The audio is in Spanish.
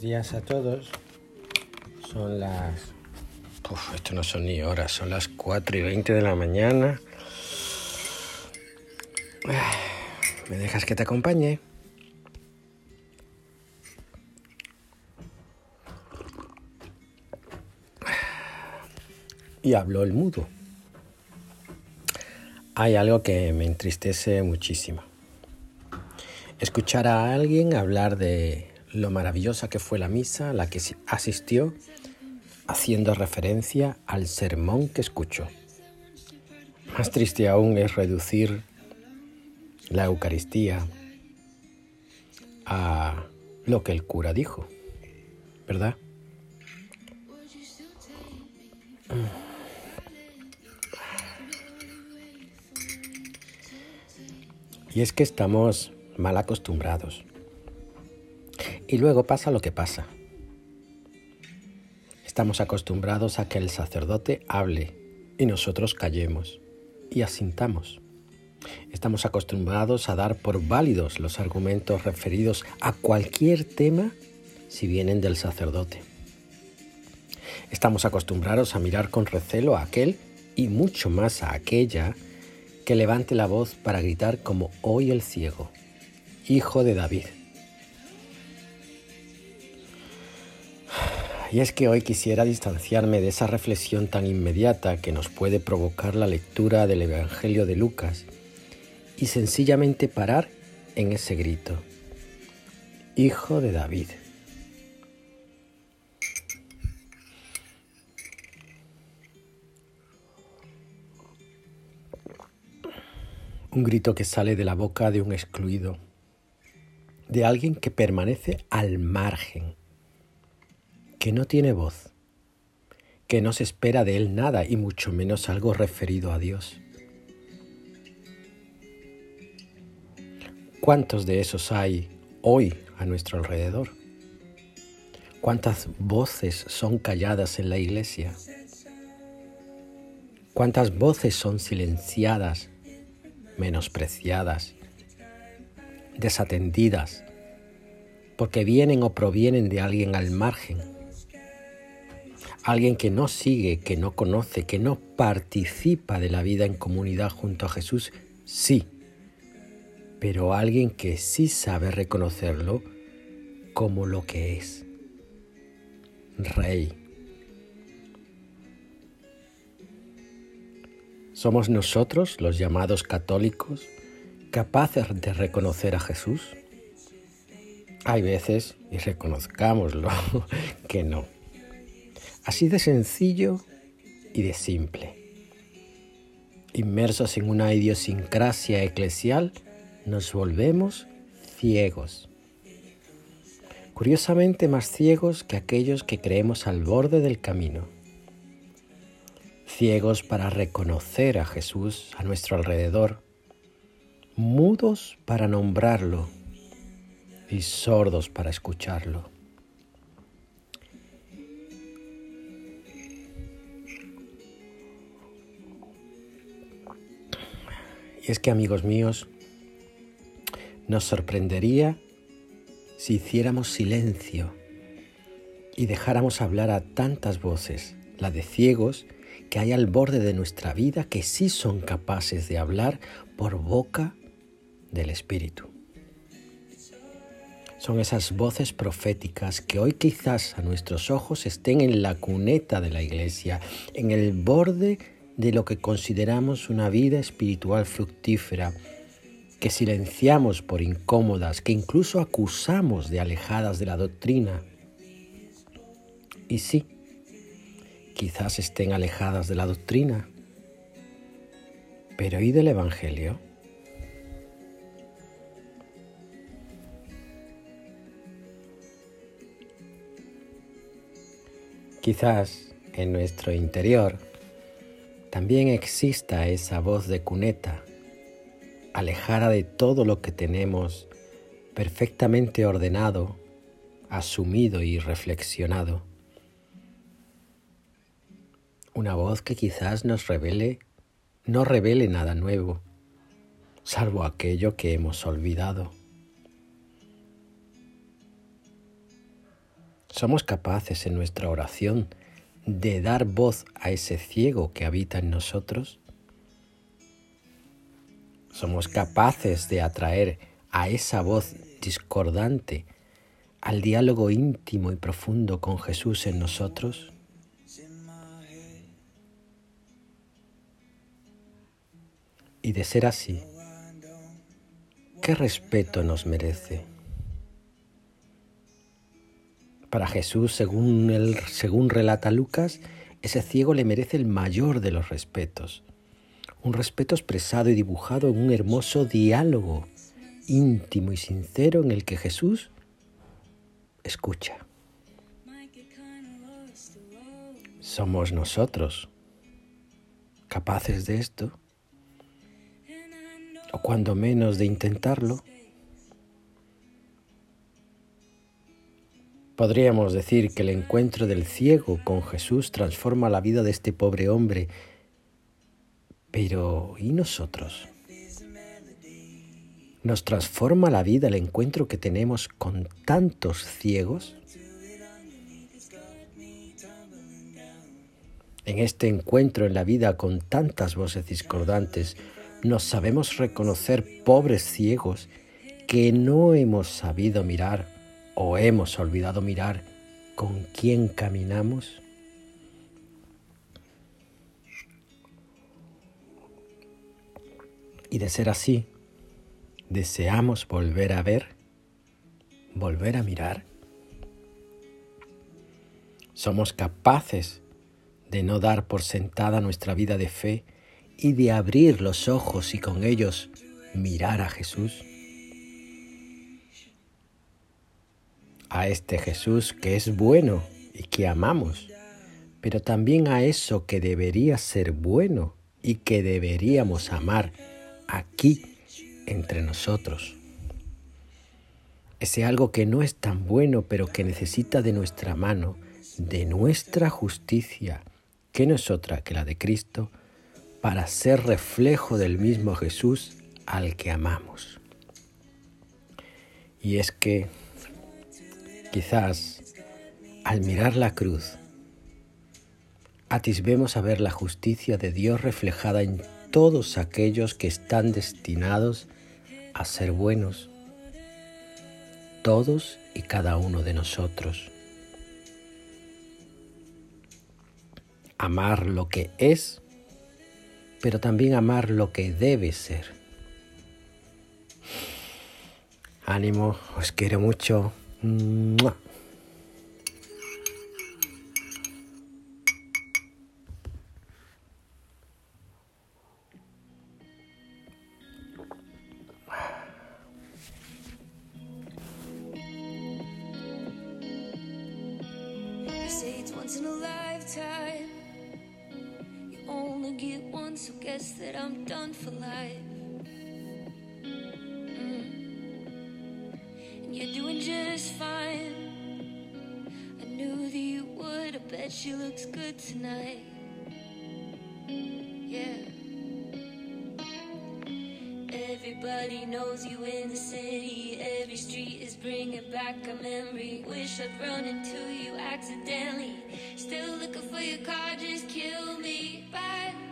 Días a todos. Son las... Uf, esto no son ni horas, son las 4 y 20 de la mañana. ¿Me dejas que te acompañe? Y habló el mudo. Hay algo que me entristece muchísimo. Escuchar a alguien hablar de lo maravillosa que fue la misa la que asistió, haciendo referencia al sermón que escuchó. Más triste aún es reducir la Eucaristía a lo que el cura dijo, ¿verdad? Y es que estamos mal acostumbrados. Y luego pasa lo que pasa. Estamos acostumbrados a que el sacerdote hable y nosotros callemos y asintamos. Estamos acostumbrados a dar por válidos los argumentos referidos a cualquier tema si vienen del sacerdote. Estamos acostumbrados a mirar con recelo a aquel y mucho más a aquella que levante la voz para gritar como hoy el ciego, hijo de David. Y es que hoy quisiera distanciarme de esa reflexión tan inmediata que nos puede provocar la lectura del Evangelio de Lucas y sencillamente parar en ese grito, Hijo de David. Un grito que sale de la boca de un excluido, de alguien que permanece al margen que no tiene voz, que no se espera de él nada y mucho menos algo referido a Dios. ¿Cuántos de esos hay hoy a nuestro alrededor? ¿Cuántas voces son calladas en la iglesia? ¿Cuántas voces son silenciadas, menospreciadas, desatendidas, porque vienen o provienen de alguien al margen? Alguien que no sigue, que no conoce, que no participa de la vida en comunidad junto a Jesús, sí. Pero alguien que sí sabe reconocerlo como lo que es. Rey. ¿Somos nosotros, los llamados católicos, capaces de reconocer a Jesús? Hay veces, y reconozcámoslo, que no. Así de sencillo y de simple. Inmersos en una idiosincrasia eclesial, nos volvemos ciegos. Curiosamente más ciegos que aquellos que creemos al borde del camino. Ciegos para reconocer a Jesús a nuestro alrededor. Mudos para nombrarlo y sordos para escucharlo. Y es que, amigos míos, nos sorprendería si hiciéramos silencio y dejáramos hablar a tantas voces, la de ciegos que hay al borde de nuestra vida que sí son capaces de hablar por boca del Espíritu. Son esas voces proféticas que hoy quizás a nuestros ojos estén en la cuneta de la iglesia, en el borde de lo que consideramos una vida espiritual fructífera, que silenciamos por incómodas, que incluso acusamos de alejadas de la doctrina. Y sí, quizás estén alejadas de la doctrina, pero ¿y del Evangelio? Quizás en nuestro interior también exista esa voz de cuneta, alejada de todo lo que tenemos perfectamente ordenado, asumido y reflexionado. Una voz que quizás nos revele, no revele nada nuevo, salvo aquello que hemos olvidado. Somos capaces en nuestra oración de dar voz a ese ciego que habita en nosotros. Somos capaces de atraer a esa voz discordante al diálogo íntimo y profundo con Jesús en nosotros. Y de ser así, ¿qué respeto nos merece? Para Jesús, según, según relata Lucas, ese ciego le merece el mayor de los respetos. Un respeto expresado y dibujado en un hermoso diálogo íntimo y sincero en el que Jesús escucha. ¿Somos nosotros capaces de esto? ¿O cuando menos de intentarlo? Podríamos decir que el encuentro del ciego con Jesús transforma la vida de este pobre hombre. Pero ¿y nosotros? ¿Nos transforma la vida el encuentro que tenemos con tantos ciegos? En este encuentro en la vida con tantas voces discordantes, nos sabemos reconocer pobres ciegos que no hemos sabido mirar o hemos olvidado mirar con quién caminamos? Y de ser así, deseamos volver a ver, volver a mirar. Somos capaces de no dar por sentada nuestra vida de fe y de abrir los ojos y con ellos mirar a Jesús. A este Jesús que es bueno y que amamos, pero también a eso que debería ser bueno y que deberíamos amar aquí entre nosotros. Ese algo que no es tan bueno, pero que necesita de nuestra mano, de nuestra justicia, que no es otra que la de Cristo, para ser reflejo del mismo Jesús al que amamos. Y es que Quizás al mirar la cruz atisbemos a ver la justicia de Dios reflejada en todos aquellos que están destinados a ser buenos, todos y cada uno de nosotros. Amar lo que es, pero también amar lo que debe ser. Ánimo, os quiero mucho. Mwah. once in a lifetime. You only get one, so guess that I'm done for life. Mm. You're doing she looks good tonight. Yeah. Everybody knows you in the city. Every street is bringing back a memory. Wish I'd run into you accidentally. Still looking for your car, just kill me. Bye.